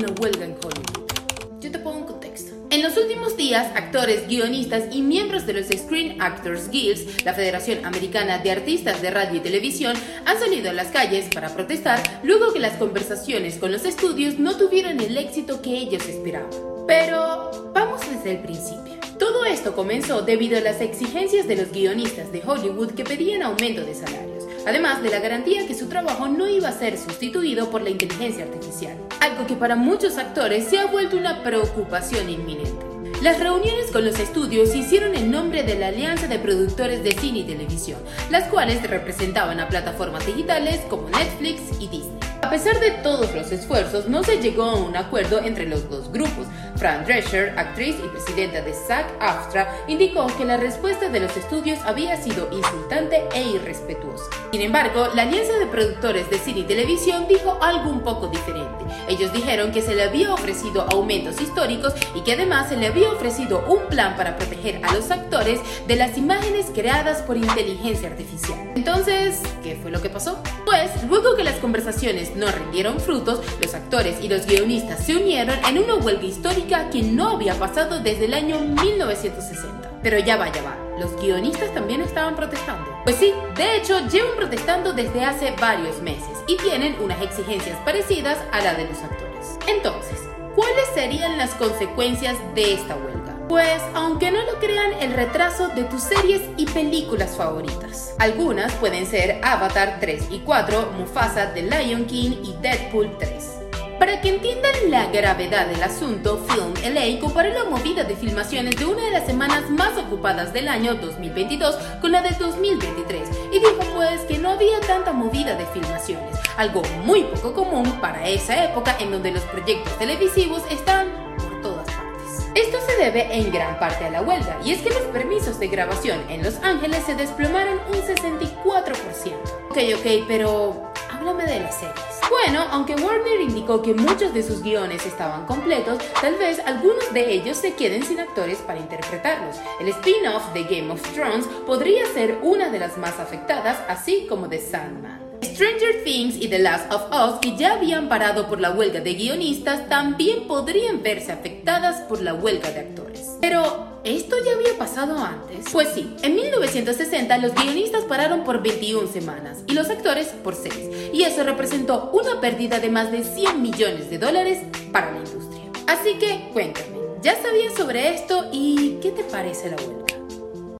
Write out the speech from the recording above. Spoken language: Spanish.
la huelga en Hollywood. Yo te pongo un contexto. En los últimos días, actores, guionistas y miembros de los Screen Actors Guilds, la Federación Americana de Artistas de Radio y Televisión, han salido a las calles para protestar luego que las conversaciones con los estudios no tuvieron el éxito que ellos esperaban. Pero vamos desde el principio. Todo esto comenzó debido a las exigencias de los guionistas de Hollywood que pedían aumento de salarios, además de la garantía que su trabajo no iba a ser sustituido por la inteligencia artificial, algo que para muchos actores se ha vuelto una preocupación inminente. Las reuniones con los estudios se hicieron en nombre de la Alianza de Productores de Cine y Televisión, las cuales representaban a plataformas digitales como Netflix y Disney. A pesar de todos los esfuerzos, no se llegó a un acuerdo entre los dos grupos. Fran Drescher, actriz y presidenta de SAG-AFTRA, indicó que la respuesta de los estudios había sido insultante e irrespetuosa. Sin embargo, la Alianza de Productores de Cine y Televisión dijo algo un poco diferente. Ellos dijeron que se le había ofrecido aumentos históricos y que además se le había ofrecido un plan para proteger a los actores de las imágenes creadas por inteligencia artificial. Entonces, ¿qué fue lo que pasó? Pues, luego que las conversaciones no rindieron frutos, los actores y los guionistas se unieron en una huelga histórica que no había pasado desde el año 1960. Pero ya va, ya va, los guionistas también estaban protestando. Pues sí, de hecho llevan protestando desde hace varios meses y tienen unas exigencias parecidas a la de los actores. Entonces, ¿cuáles serían las consecuencias de esta huelga? Pues, aunque no lo crean, el retraso de tus series y películas favoritas. Algunas pueden ser Avatar 3 y 4, Mufasa, The Lion King y Deadpool 3. Para que entiendan la gravedad del asunto, Film LA comparó la movida de filmaciones de una de las semanas más ocupadas del año 2022 con la del 2023 y dijo pues que no había tanta movida de filmaciones, algo muy poco común para esa época en donde los proyectos televisivos están por todas partes. Esto se debe en gran parte a la huelga y es que los permisos de grabación en Los Ángeles se desplomaron un 64%. Ok, ok, pero háblame de las series. Bueno, aunque Warner indicó que muchos de sus guiones estaban completos, tal vez algunos de ellos se queden sin actores para interpretarlos. El spin-off de Game of Thrones podría ser una de las más afectadas, así como The Sandman. Stranger Things y The Last of Us, que ya habían parado por la huelga de guionistas, también podrían verse afectadas por la huelga de actores. Pero, ¿Esto ya había pasado antes? Pues sí, en 1960 los guionistas pararon por 21 semanas y los actores por 6, y eso representó una pérdida de más de 100 millones de dólares para la industria. Así que cuéntame, ¿ya sabías sobre esto y qué te parece la huelga?